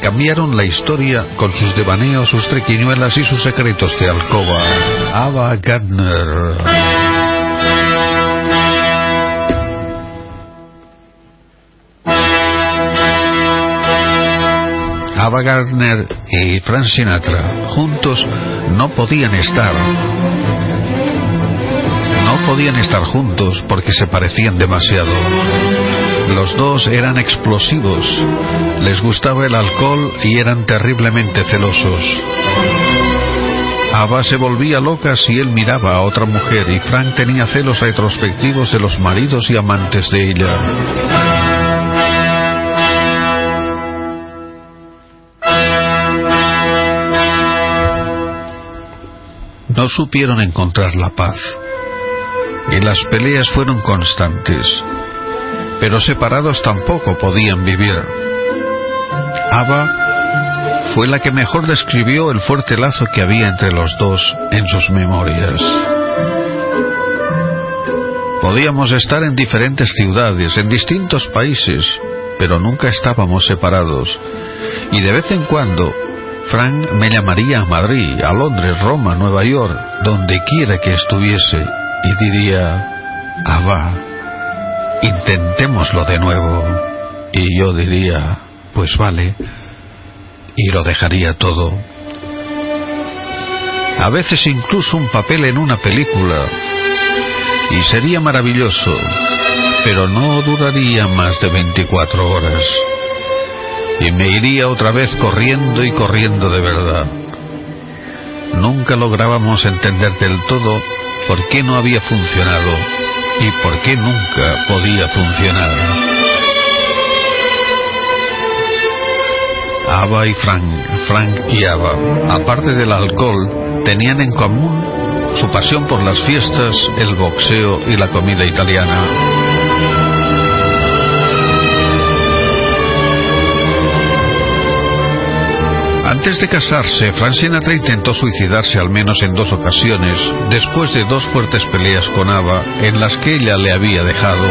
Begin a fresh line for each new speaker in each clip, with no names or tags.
cambiaron la historia con sus devaneos, sus trequiñuelas y sus secretos de alcoba. Ava Gardner. Ava Gardner y Frank Sinatra juntos no podían estar. No podían estar juntos porque se parecían demasiado. Los dos eran explosivos, les gustaba el alcohol y eran terriblemente celosos. Ava se volvía loca si él miraba a otra mujer y Frank tenía celos retrospectivos de los maridos y amantes de ella. no supieron encontrar la paz. Y las peleas fueron constantes. Pero separados tampoco podían vivir. Ava fue la que mejor describió el fuerte lazo que había entre los dos en sus memorias. Podíamos estar en diferentes ciudades, en distintos países, pero nunca estábamos separados. Y de vez en cuando Frank me llamaría a Madrid, a Londres, Roma, Nueva York, donde quiera que estuviese, y diría, Abba, intentémoslo de nuevo. Y yo diría, pues vale, y lo dejaría todo. A veces incluso un papel en una película, y sería maravilloso, pero no duraría más de 24 horas y me iría otra vez corriendo y corriendo de verdad. Nunca lográbamos entender del todo por qué no había funcionado y por qué nunca podía funcionar. Ava y Frank, Frank y Ava, aparte del alcohol, tenían en común su pasión por las fiestas, el boxeo y la comida italiana. Antes de casarse, Frank Sinatra intentó suicidarse al menos en dos ocasiones, después de dos fuertes peleas con Ava en las que ella le había dejado.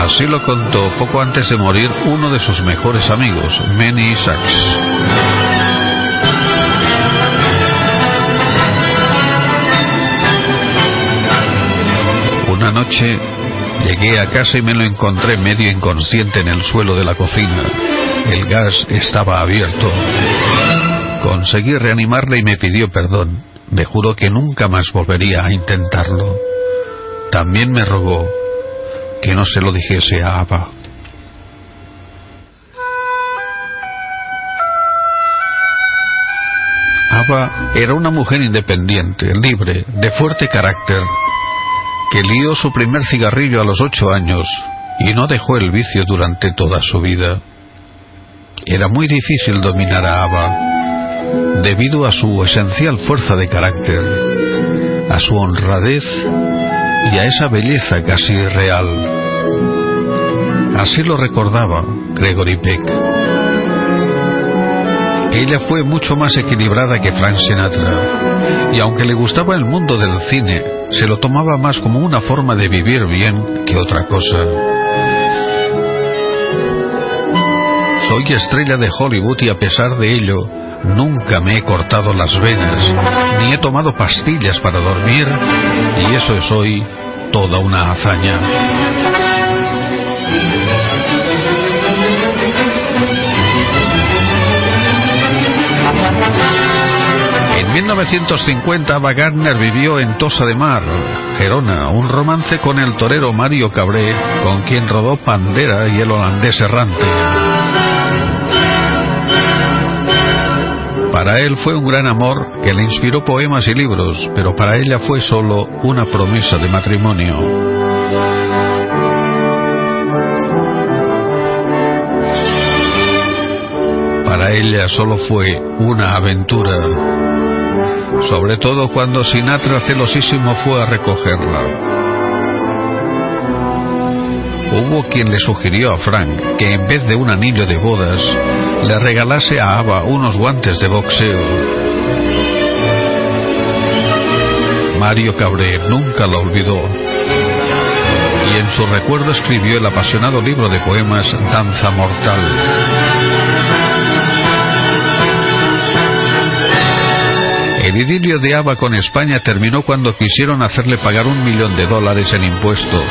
Así lo contó poco antes de morir uno de sus mejores amigos, Manny Sachs. Una noche, Llegué a casa y me lo encontré medio inconsciente en el suelo de la cocina. El gas estaba abierto. Conseguí reanimarle y me pidió perdón. Me juró que nunca más volvería a intentarlo. También me rogó que no se lo dijese a Ava. Ava era una mujer independiente, libre, de fuerte carácter que lió su primer cigarrillo a los ocho años y no dejó el vicio durante toda su vida. Era muy difícil dominar a Ava, debido a su esencial fuerza de carácter, a su honradez y a esa belleza casi real. Así lo recordaba Gregory Peck. Ella fue mucho más equilibrada que Frank Sinatra, y aunque le gustaba el mundo del cine, se lo tomaba más como una forma de vivir bien que otra cosa. Soy estrella de Hollywood y a pesar de ello, nunca me he cortado las venas, ni he tomado pastillas para dormir, y eso es hoy toda una hazaña. 1950, Wagner vivió en Tosa de Mar, Gerona, un romance con el torero Mario Cabré, con quien rodó Pandera y el holandés errante. Para él fue un gran amor que le inspiró poemas y libros, pero para ella fue solo una promesa de matrimonio. Para ella solo fue una aventura sobre todo cuando Sinatra celosísimo fue a recogerla. Hubo quien le sugirió a Frank que en vez de un anillo de bodas, le regalase a Ava unos guantes de boxeo. Mario Cabré nunca lo olvidó y en su recuerdo escribió el apasionado libro de poemas Danza Mortal. El idilio de Ava con España terminó cuando quisieron hacerle pagar un millón de dólares en impuesto.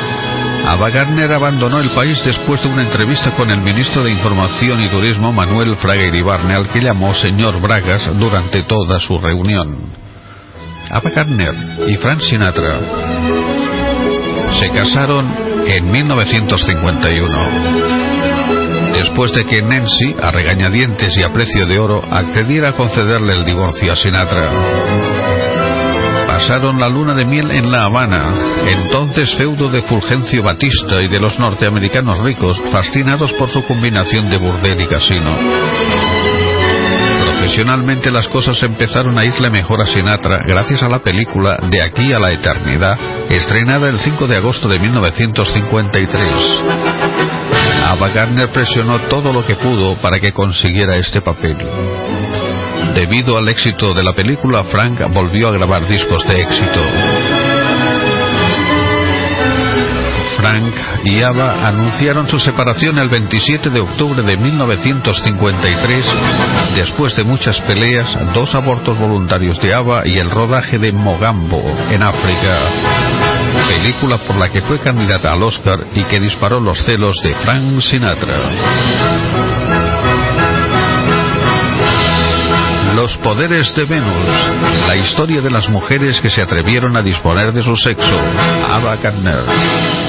Ava Gardner abandonó el país después de una entrevista con el ministro de Información y Turismo Manuel Fraga Iribarne, al que llamó señor Bragas durante toda su reunión. Ava Gardner y Frank Sinatra se casaron en 1951 después de que Nancy, a regañadientes y a precio de oro, accediera a concederle el divorcio a Sinatra. Pasaron la luna de miel en La Habana, entonces feudo de Fulgencio Batista y de los norteamericanos ricos, fascinados por su combinación de burdel y casino. Profesionalmente las cosas empezaron a irle mejor a Sinatra gracias a la película De aquí a la eternidad, estrenada el 5 de agosto de 1953. Ava Gardner presionó todo lo que pudo para que consiguiera este papel. Debido al éxito de la película, Frank volvió a grabar discos de éxito. Frank y Ava anunciaron su separación el 27 de octubre de 1953, después de muchas peleas, dos abortos voluntarios de Ava y el rodaje de Mogambo, en África, película por la que fue candidata al Oscar y que disparó los celos de Frank Sinatra. Los poderes de Venus, la historia de las mujeres que se atrevieron a disponer de su sexo, Ava Gardner.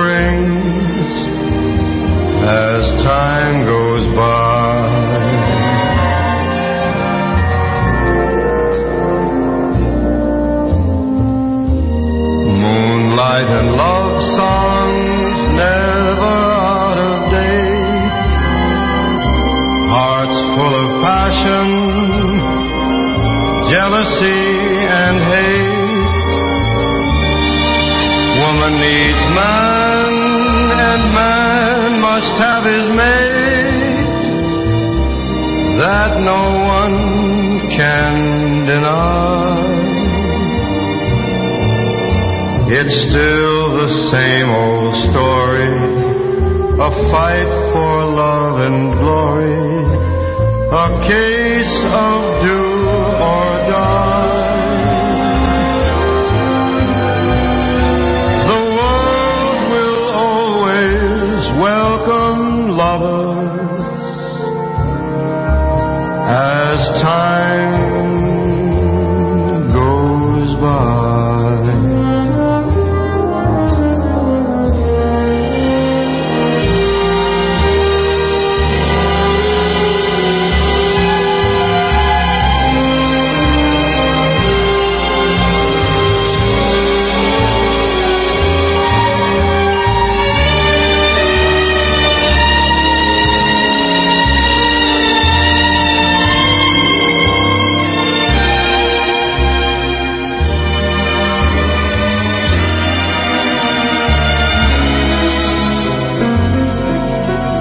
It's still the same old story, a fight for love and glory, a case of do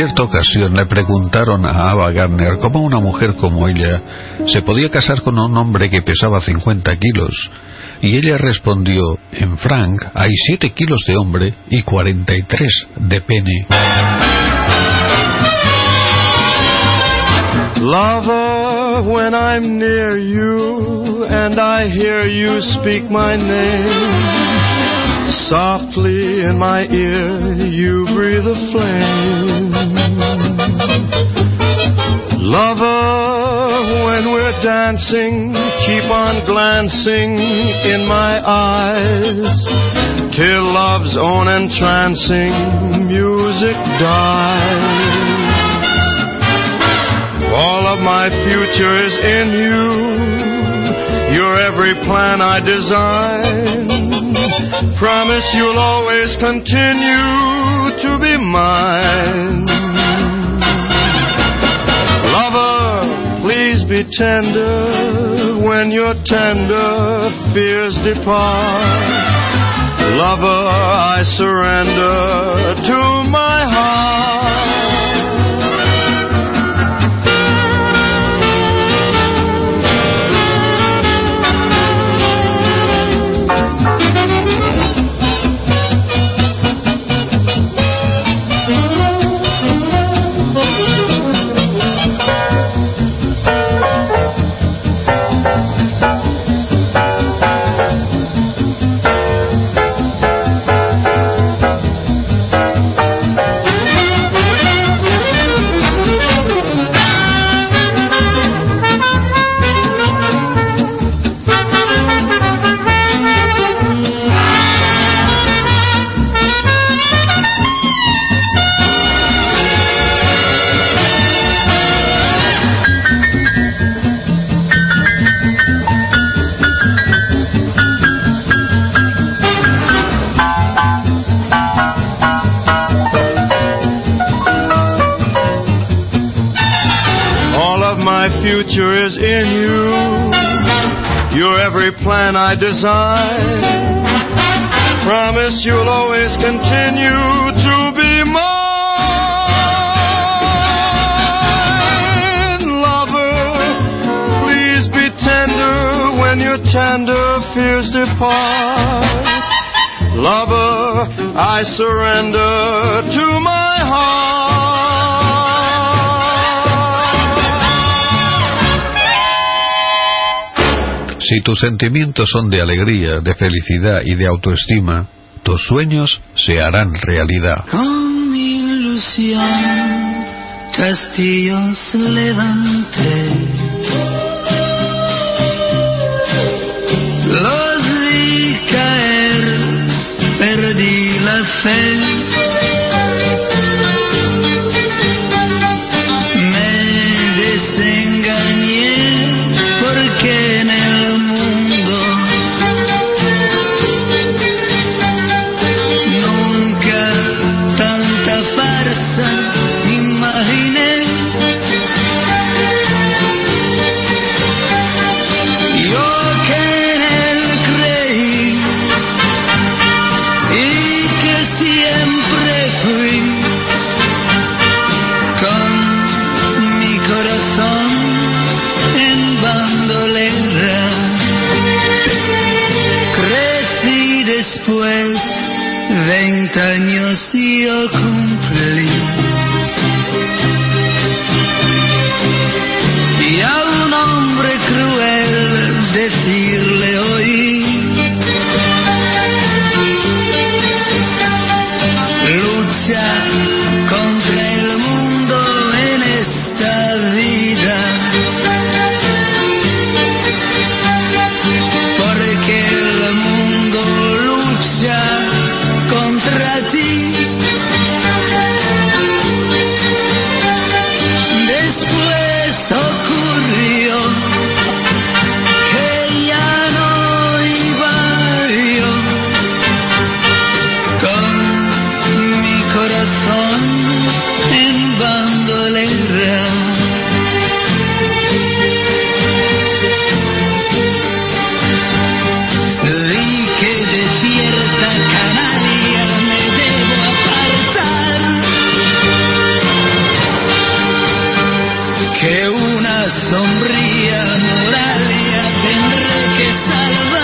cierta ocasión le preguntaron a Ava Gardner cómo una mujer como ella se podía casar con un hombre que pesaba 50 kilos, y ella respondió, en Frank hay 7 kilos de hombre y 43 de pene.
Lover, when I'm near you and I hear you speak my name, softly in my ear you breathe a flame. Lover, when we're dancing, keep on glancing in my eyes till love's own entrancing music dies. All of my future is in you. Your every plan I design. Promise you'll always continue to be mine. Lover, please be tender when your tender fears depart. Lover, I surrender to my heart. Surrender to my heart.
Si tus sentimientos son de alegría, de felicidad y de autoestima, tus sueños se harán realidad.
Con ilusión, castillos levanté. Los vi caer, perdí la fe.
Hallelujah.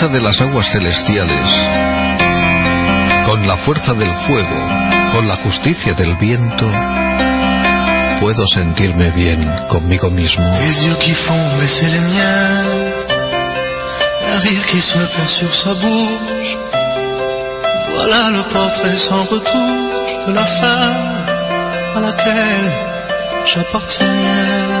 fuerza de las aguas celestiales, con la fuerza del fuego, con la justicia del viento, puedo sentirme bien conmigo mismo.
Rire qui se fond sur sa bouche. Voilà le portrait sans retouche de la femme à laquelle j'appartiens.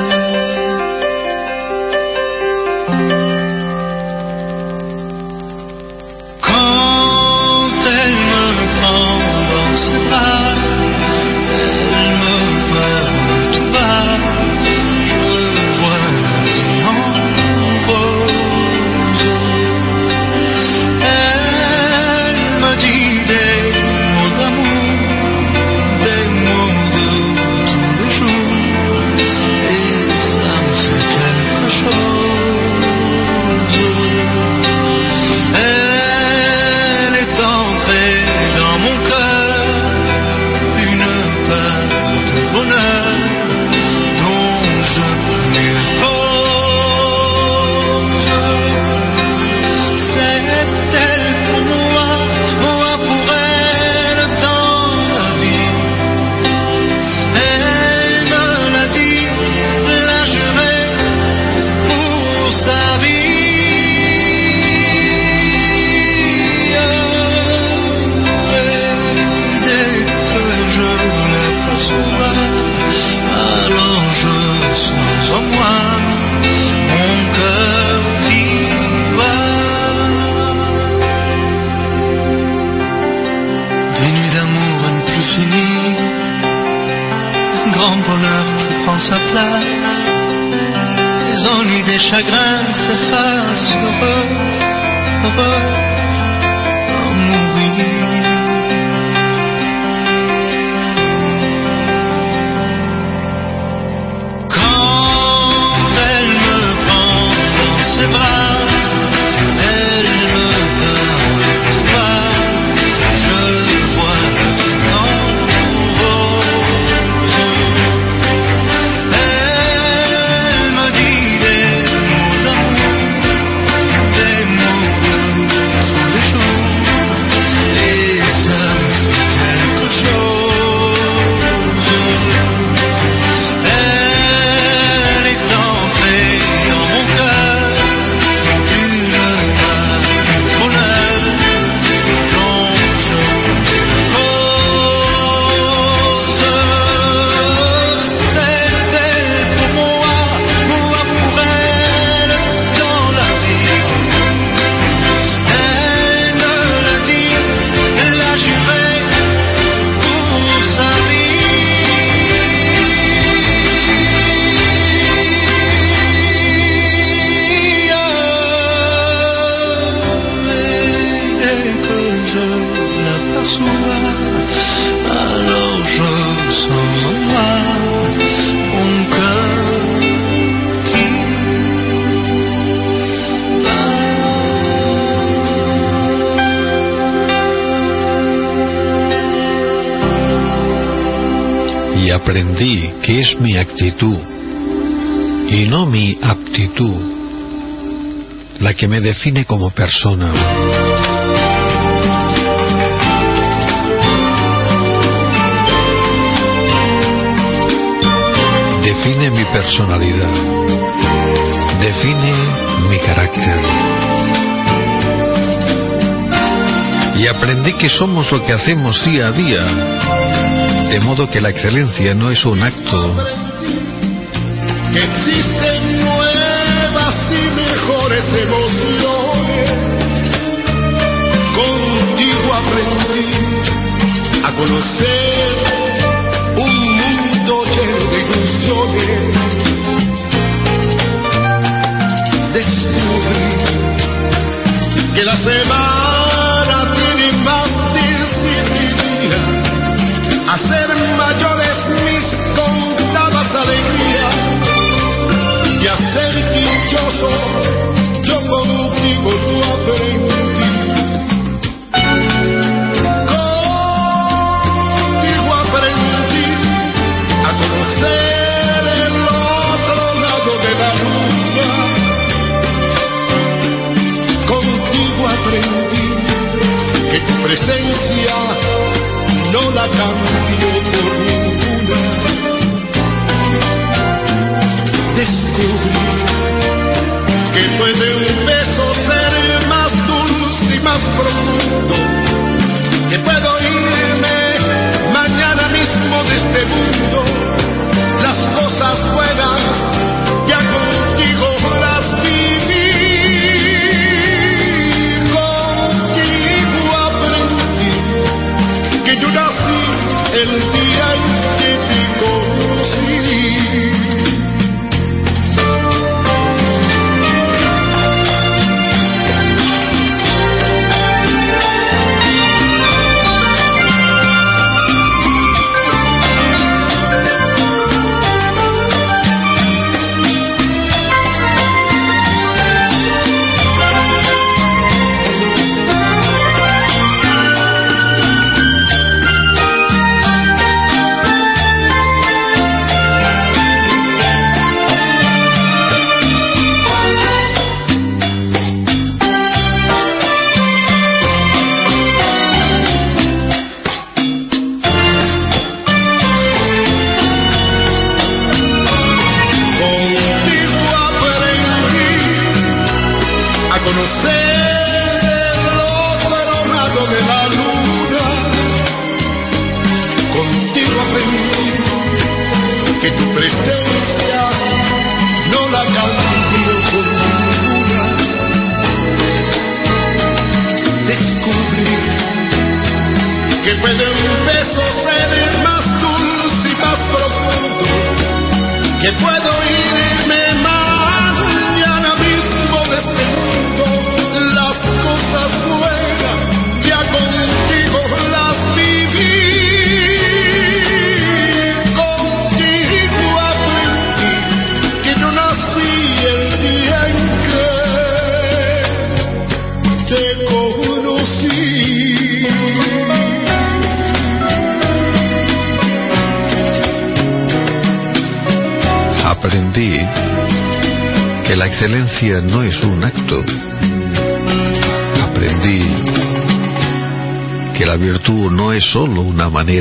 define como persona. Define mi personalidad. Define mi carácter. Y aprendí que somos lo que hacemos día a día. De modo que la excelencia no es un acto
más y mejores este emociones. Contigo aprendí a conocer.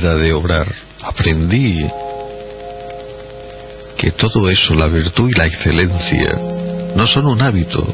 de
obrar, aprendí que todo eso, la virtud y la excelencia, no son un hábito.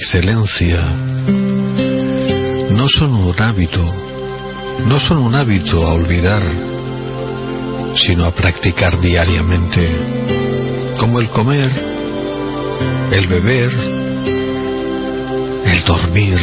excelencia no son un hábito, no son un hábito a olvidar, sino a practicar diariamente, como el comer, el beber, el dormir.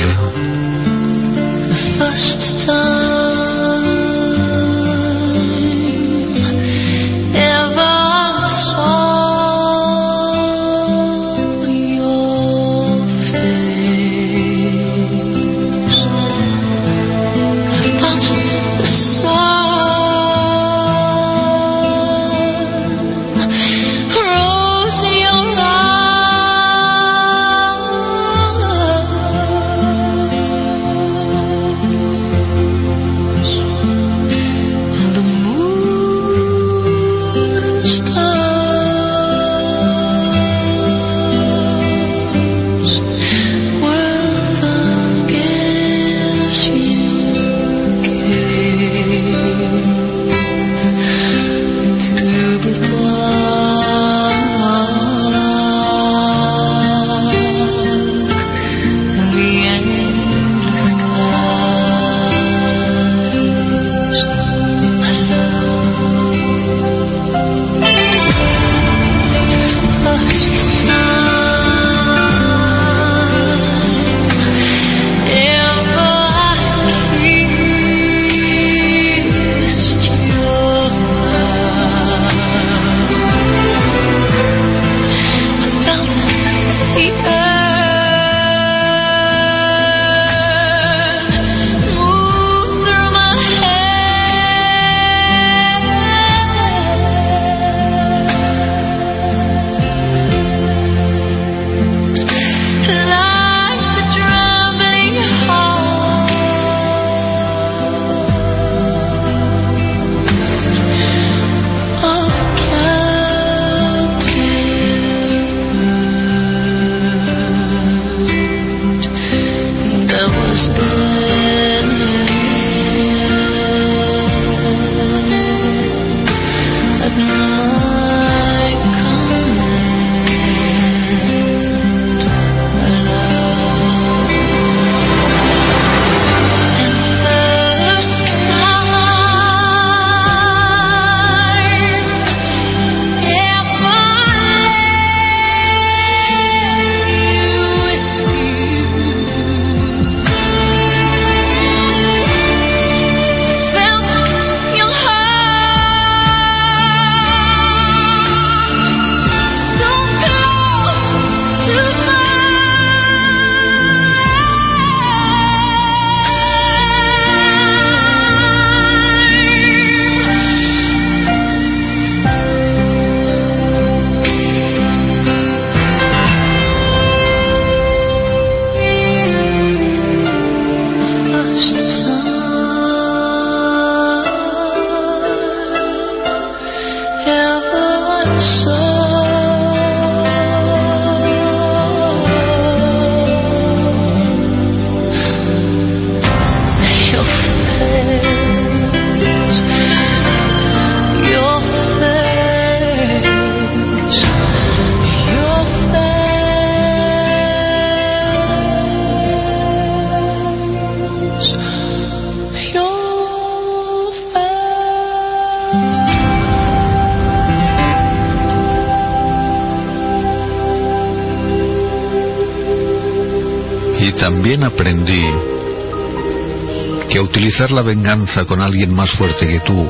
Venganza con alguien más fuerte que tú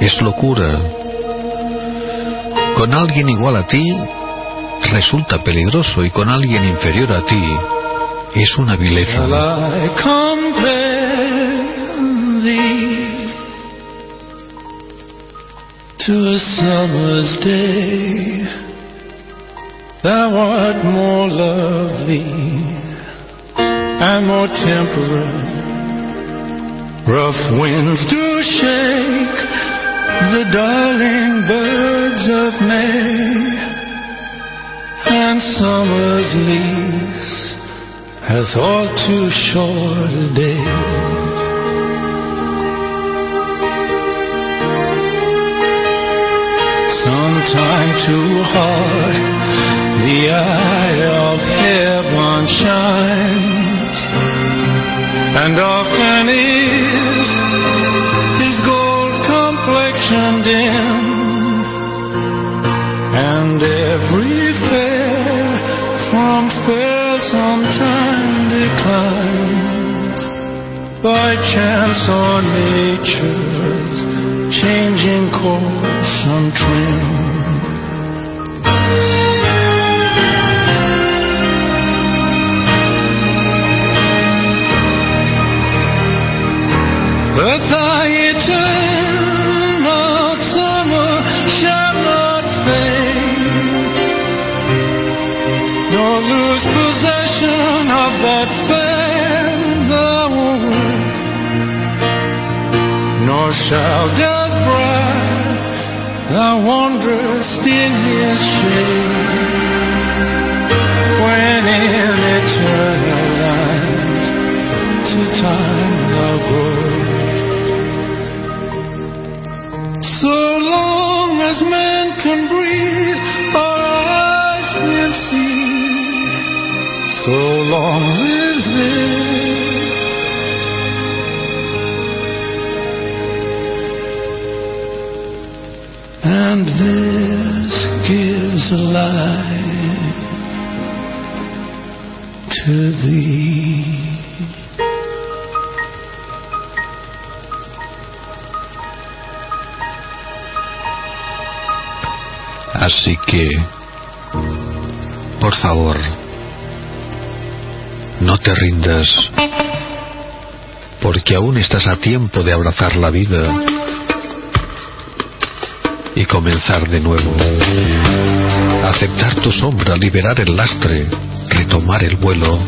es locura. Con alguien igual a ti resulta peligroso y con alguien inferior a ti es una vileza.
More lovely and more temperate. Rough winds do shake the darling birds of May, and summer's lease hath all too short a day. Sometime too hard the eye of heaven shines, and often is his gold complexion dim, and every fair from fair sometime declines. By chance or nature's changing course and child of bright, thou wanderest in his shade.
Favor, no te rindas, porque aún estás a tiempo de abrazar la vida y comenzar de nuevo. Aceptar tu sombra, liberar el lastre, retomar el vuelo.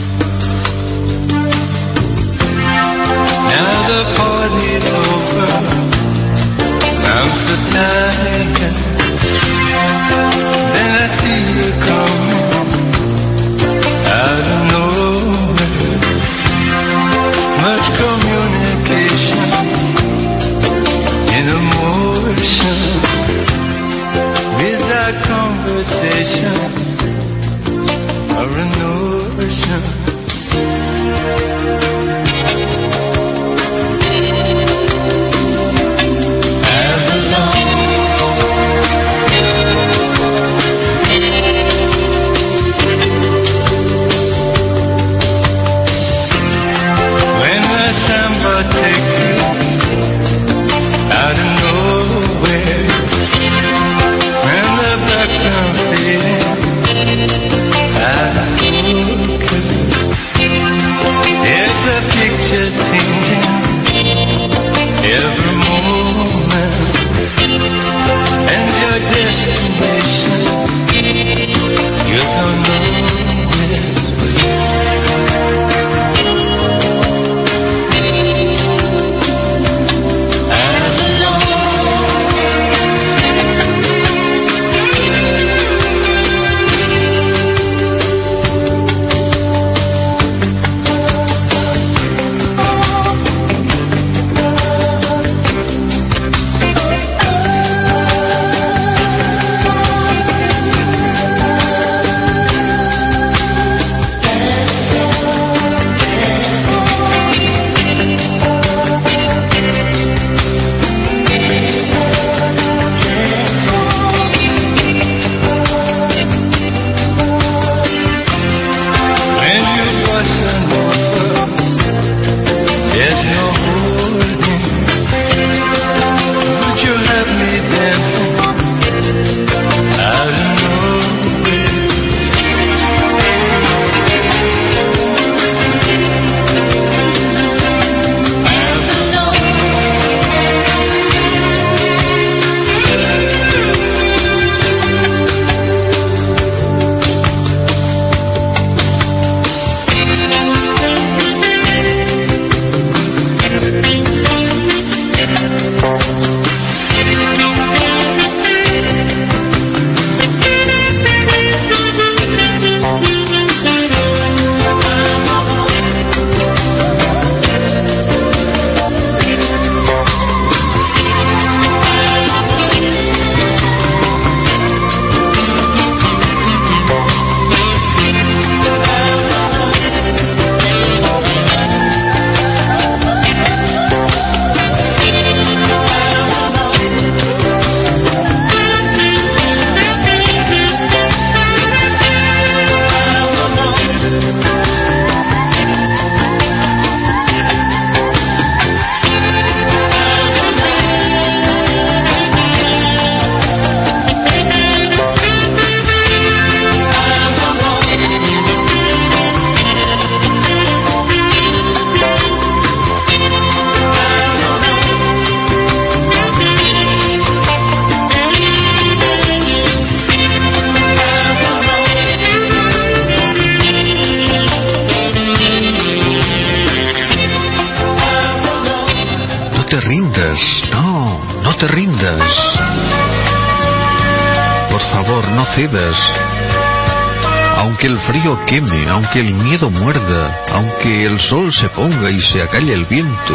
Aunque el frío queme, aunque el miedo muerda, aunque el sol se ponga y se acalle el viento,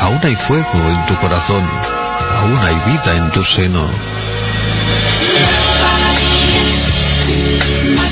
aún hay fuego en tu corazón, aún hay vida en tu seno. No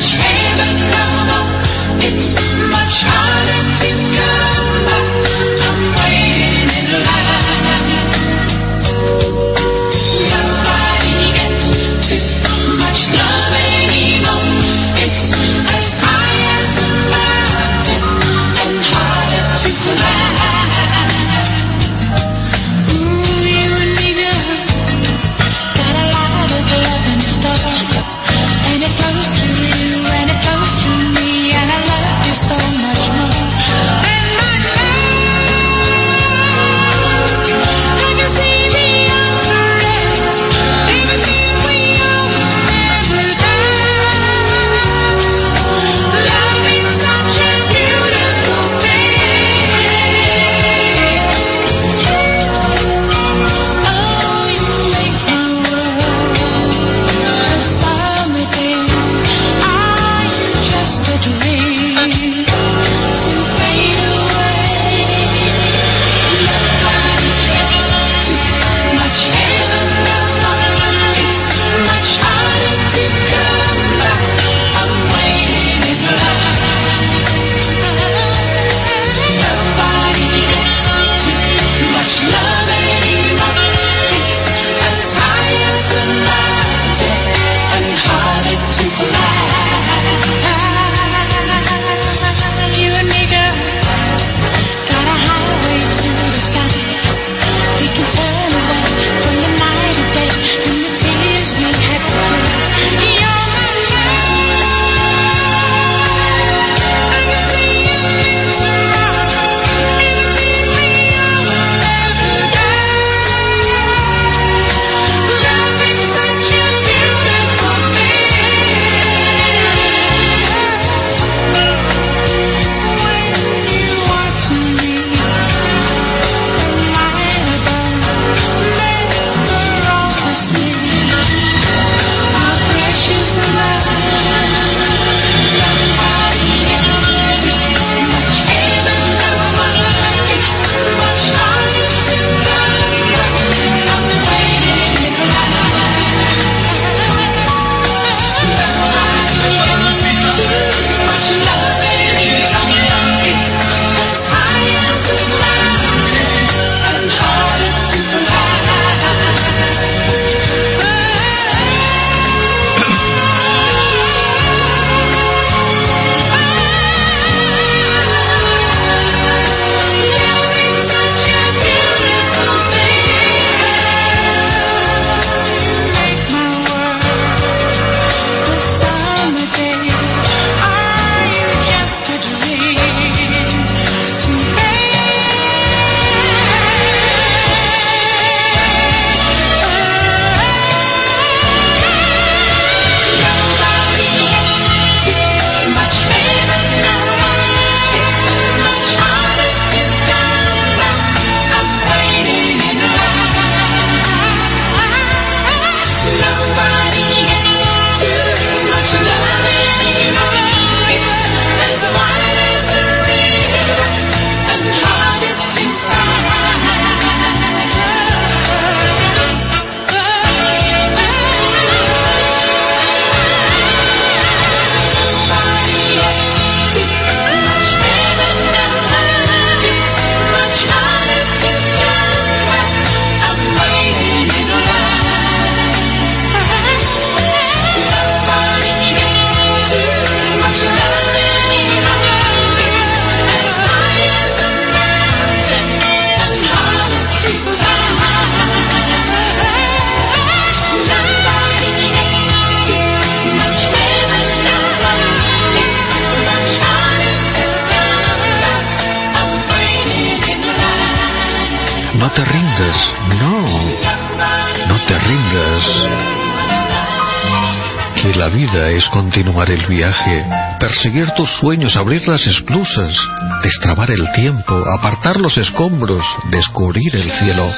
perseguir tus sueños, abrir las esclusas, destrabar el tiempo, apartar los escombros, descubrir el cielo.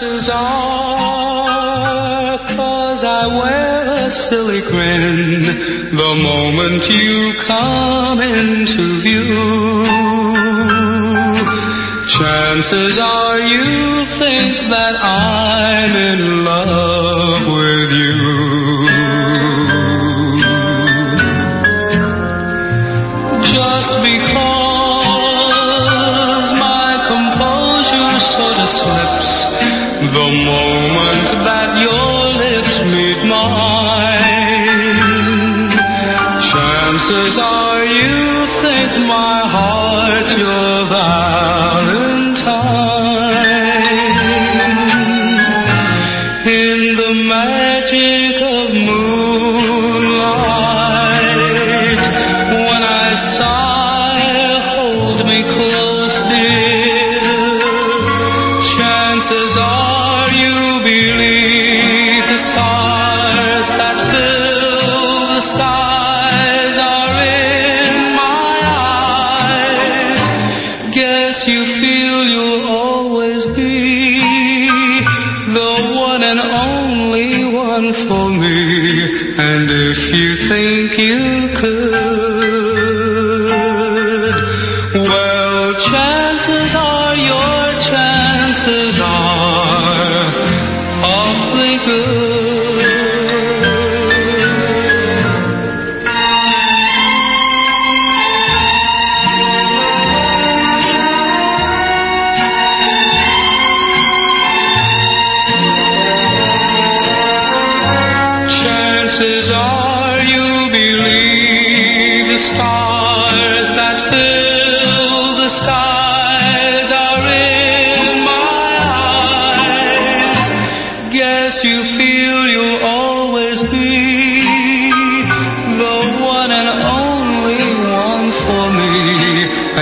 I. Chances are you think that I'm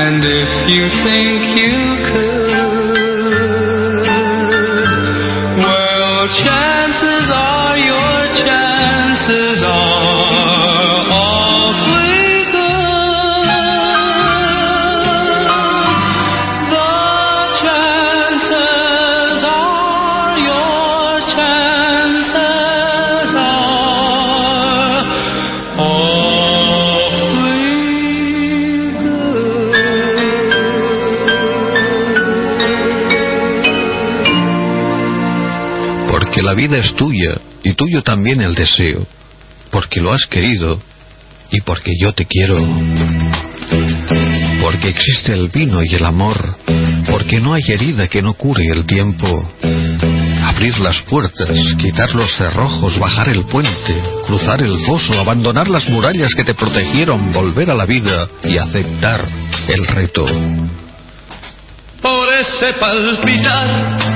And if you think you could,
vida es tuya y tuyo también el deseo. Porque lo has querido y porque yo te quiero. Porque existe el vino y el amor. Porque no hay herida que no cure el tiempo. Abrir las puertas, quitar los cerrojos, bajar el puente, cruzar el foso, abandonar las murallas que te protegieron, volver a la vida y aceptar el reto.
por ese palpitar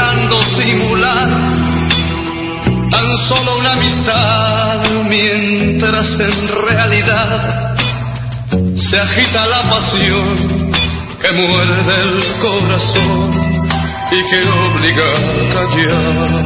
tratando simular tan solo una amistad, mientras en realidad se agita la pasión que muerde el corazón y que obliga a callar.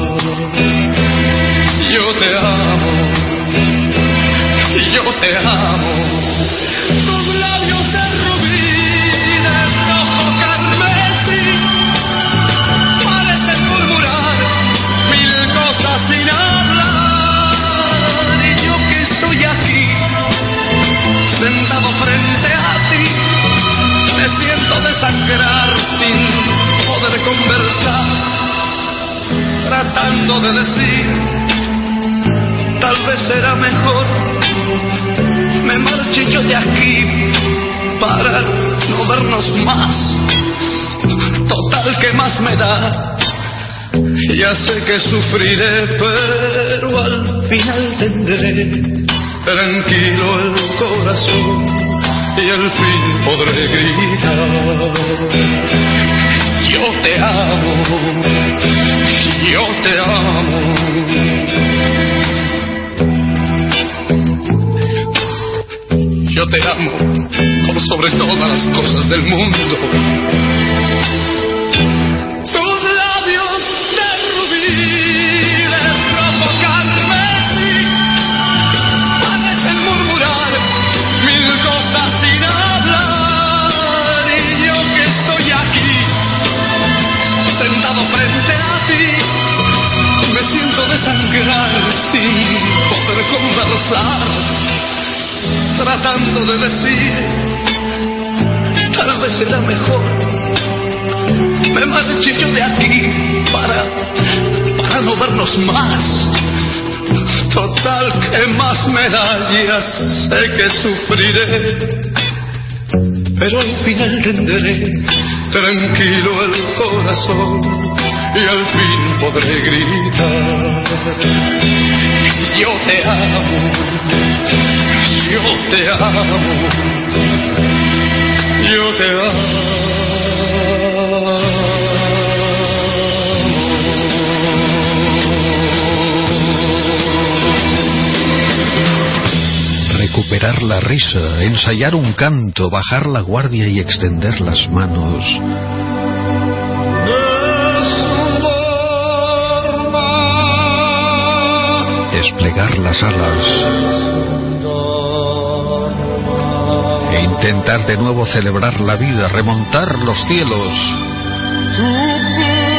Sé que pero al final tendré tranquilo el corazón y al fin podré gritar. Yo te amo, yo te amo,
yo te
Recuperar la risa, ensayar un canto, bajar la guardia y extender las manos. Desplegar las alas e intentar de nuevo celebrar la vida, remontar los cielos. Porque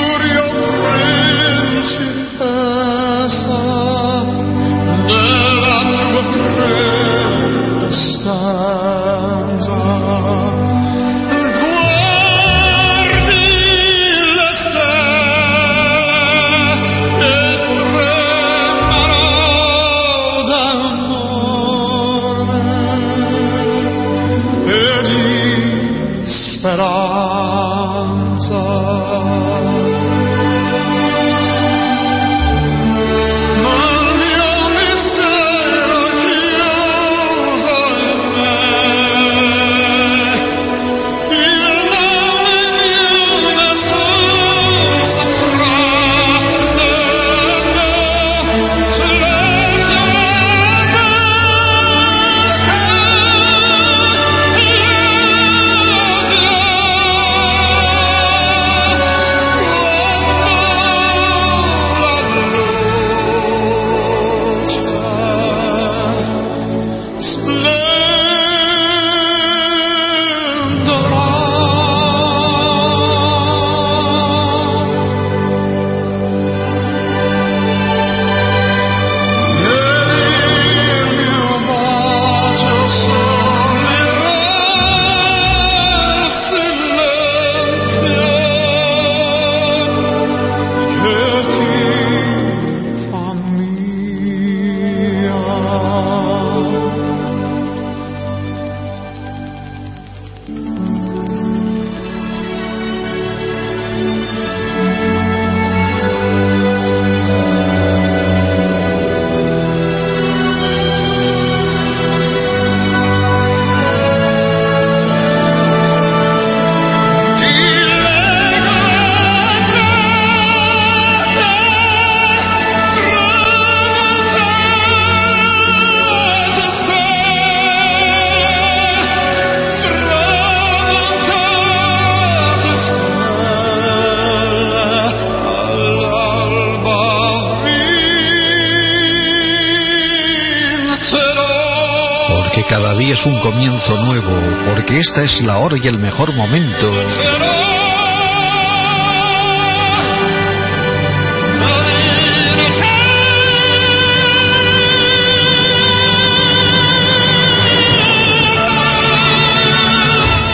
esta es la hora y el mejor momento.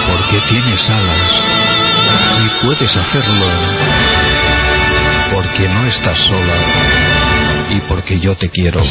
Porque tienes alas y puedes hacerlo. Porque no estás sola y porque yo te quiero.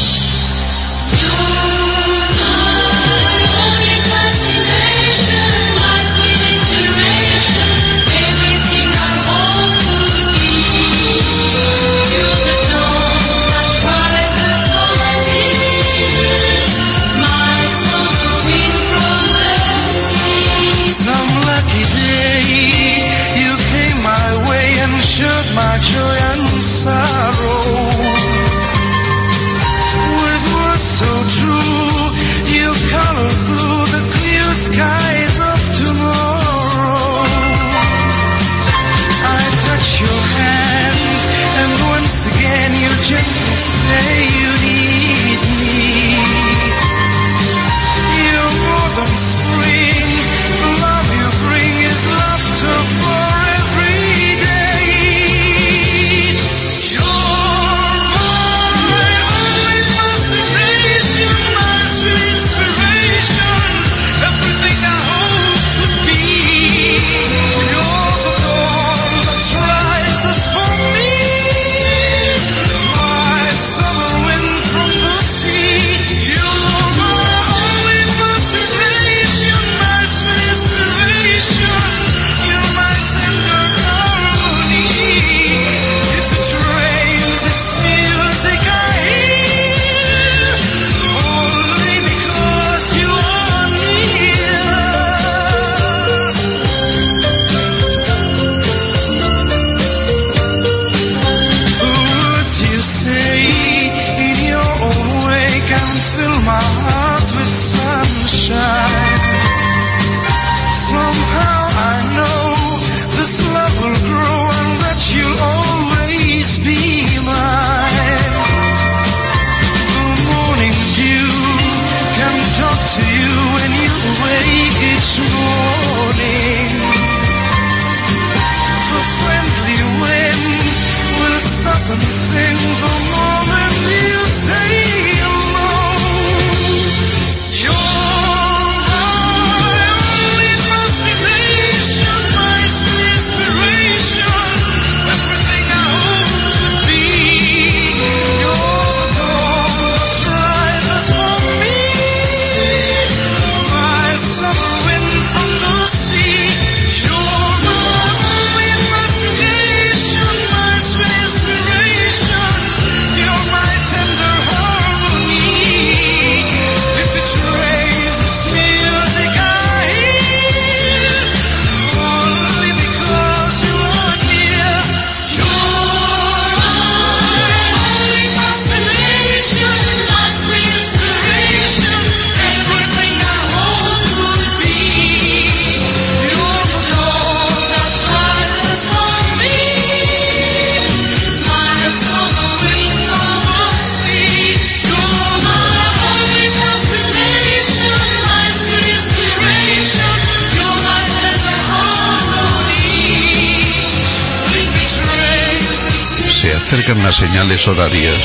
Horarias.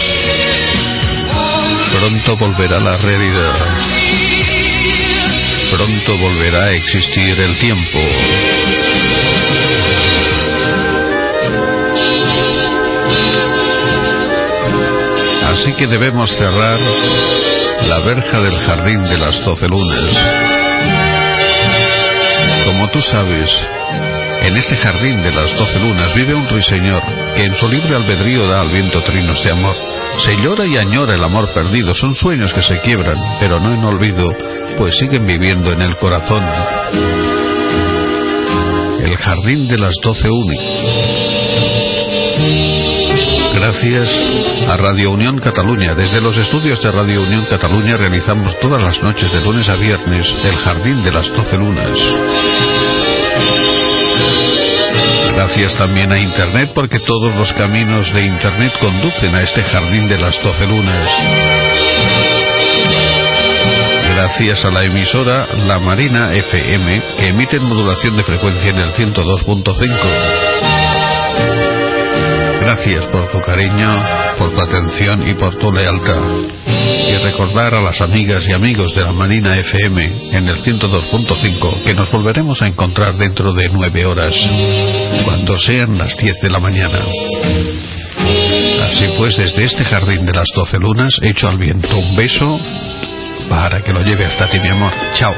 Pronto volverá la realidad. Pronto volverá a existir el tiempo. Así que debemos cerrar la verja del jardín de las doce lunas. Sabes, en este jardín de las doce lunas vive un ruiseñor que en su libre albedrío da al viento trinos de amor. Se llora y añora el amor perdido, son sueños que se quiebran, pero no en olvido, pues siguen viviendo en el corazón. El jardín de las doce uni. Gracias a Radio Unión Cataluña. Desde los estudios de Radio Unión Cataluña realizamos todas las noches de lunes a viernes el Jardín de las Doce Lunas. Gracias también a Internet porque todos los caminos de Internet conducen a este Jardín de las Doce Lunas. Gracias a la emisora La Marina FM que emite en modulación de frecuencia en el 102.5. Gracias por tu cariño, por tu atención y por tu lealtad. Y recordar a las amigas y amigos de la Marina FM en el 102.5 que nos volveremos a encontrar dentro de nueve horas, cuando sean las 10 de la mañana. Así pues, desde este jardín de las doce lunas, hecho al viento un beso para que lo lleve hasta ti, mi amor. Chao.